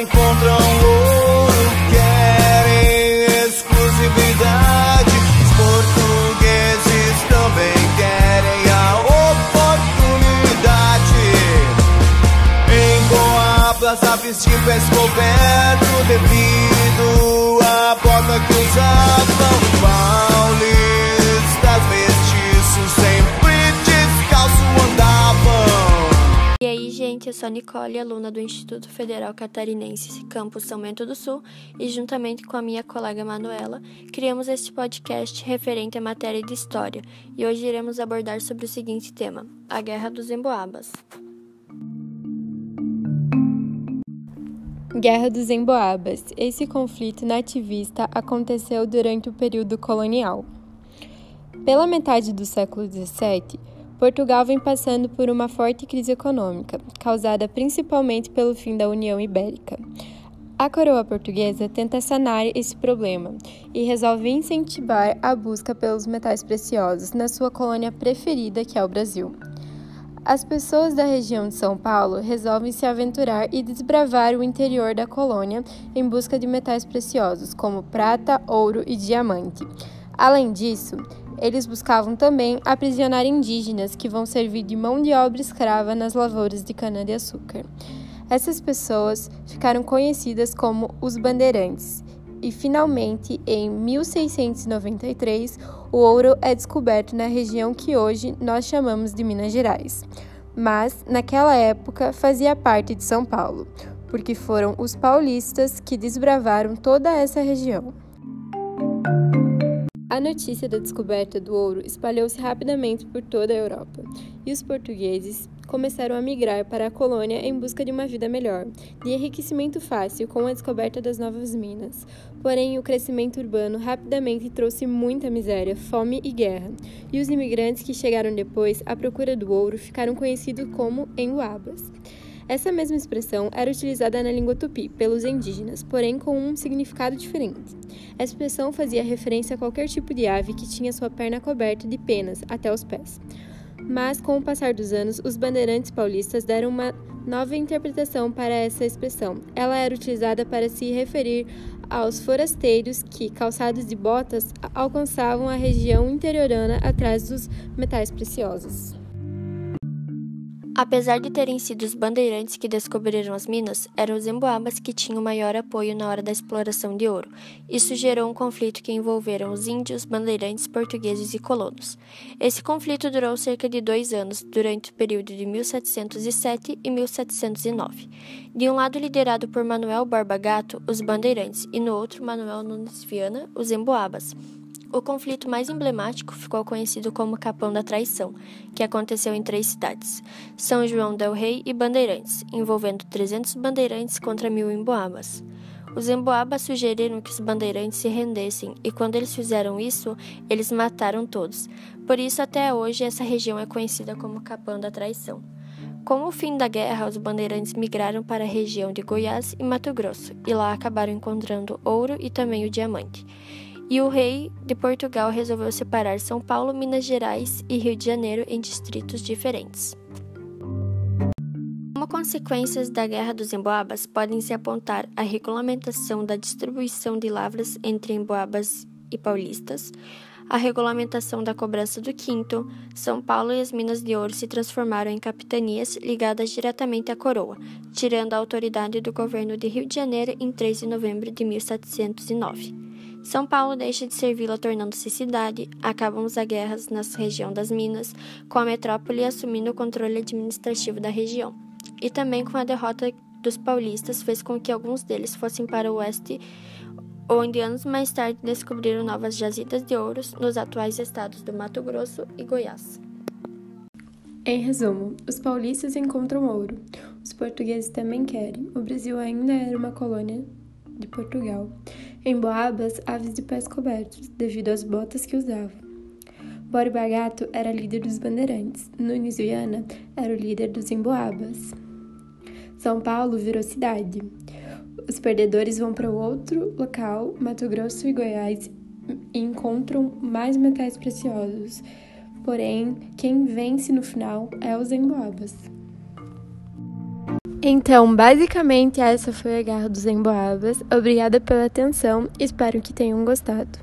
encontram ouro, querem exclusividade. Os portugueses também querem a oportunidade. Em Boabas, a princípio é descoberto devido à bota que usavam eu sou a Nicole, aluna do Instituto Federal Catarinense, campus São Bento do Sul, e juntamente com a minha colega Manuela, criamos este podcast referente à matéria de História, e hoje iremos abordar sobre o seguinte tema, a Guerra dos Emboabas. Guerra dos Emboabas. Esse conflito nativista aconteceu durante o período colonial. Pela metade do século XVII, Portugal vem passando por uma forte crise econômica, causada principalmente pelo fim da União Ibérica. A coroa portuguesa tenta sanar esse problema e resolve incentivar a busca pelos metais preciosos na sua colônia preferida, que é o Brasil. As pessoas da região de São Paulo resolvem se aventurar e desbravar o interior da colônia em busca de metais preciosos, como prata, ouro e diamante. Além disso, eles buscavam também aprisionar indígenas que vão servir de mão de obra escrava nas lavouras de cana-de-açúcar. Essas pessoas ficaram conhecidas como os bandeirantes. E finalmente, em 1693, o ouro é descoberto na região que hoje nós chamamos de Minas Gerais. Mas, naquela época, fazia parte de São Paulo, porque foram os paulistas que desbravaram toda essa região. A notícia da descoberta do ouro espalhou-se rapidamente por toda a Europa, e os portugueses começaram a migrar para a colônia em busca de uma vida melhor, de enriquecimento fácil com a descoberta das novas minas. Porém, o crescimento urbano rapidamente trouxe muita miséria, fome e guerra, e os imigrantes que chegaram depois à procura do ouro ficaram conhecidos como emboabas. Essa mesma expressão era utilizada na língua tupi pelos indígenas, porém com um significado diferente. A expressão fazia referência a qualquer tipo de ave que tinha sua perna coberta de penas até os pés. Mas, com o passar dos anos, os bandeirantes paulistas deram uma nova interpretação para essa expressão. Ela era utilizada para se referir aos forasteiros que, calçados de botas, alcançavam a região interiorana atrás dos metais preciosos. Apesar de terem sido os bandeirantes que descobriram as minas, eram os emboabas que tinham maior apoio na hora da exploração de ouro. Isso gerou um conflito que envolveram os índios, bandeirantes, portugueses e colonos. Esse conflito durou cerca de dois anos, durante o período de 1707 e 1709. De um lado liderado por Manuel Barba Gato, os bandeirantes, e no outro Manuel Nunes Viana, os emboabas. O conflito mais emblemático ficou conhecido como Capão da Traição, que aconteceu em três cidades: São João del Rei e Bandeirantes, envolvendo 300 bandeirantes contra mil emboabas. Os emboabas sugeriram que os bandeirantes se rendessem, e quando eles fizeram isso, eles mataram todos. Por isso, até hoje, essa região é conhecida como Capão da Traição. Com o fim da guerra, os bandeirantes migraram para a região de Goiás e Mato Grosso, e lá acabaram encontrando ouro e também o diamante e o rei de Portugal resolveu separar São Paulo, Minas Gerais e Rio de Janeiro em distritos diferentes. Como consequências da Guerra dos Emboabas, podem-se apontar a regulamentação da distribuição de lavras entre emboabas e paulistas, a regulamentação da cobrança do quinto, São Paulo e as minas de ouro se transformaram em capitanias ligadas diretamente à coroa, tirando a autoridade do governo de Rio de Janeiro em 3 de novembro de 1709. São Paulo deixa de ser vila, tornando-se cidade, acabam as guerras na região das Minas, com a metrópole assumindo o controle administrativo da região. E também com a derrota dos paulistas fez com que alguns deles fossem para o oeste, onde anos mais tarde descobriram novas jazidas de ouros nos atuais estados do Mato Grosso e Goiás. Em resumo, os paulistas encontram ouro. Os portugueses também querem. O Brasil ainda era uma colônia de Portugal. Em Boabas, aves de pés cobertos, devido às botas que usavam. Borba Gato era líder dos bandeirantes, Nunes Viana era o líder dos emboabas. São Paulo virou cidade. Os perdedores vão para outro local, Mato Grosso e Goiás, e encontram mais metais preciosos. Porém, quem vence no final é os emboabas. Então, basicamente, essa foi a Garra dos Emboabas. Obrigada pela atenção, espero que tenham gostado.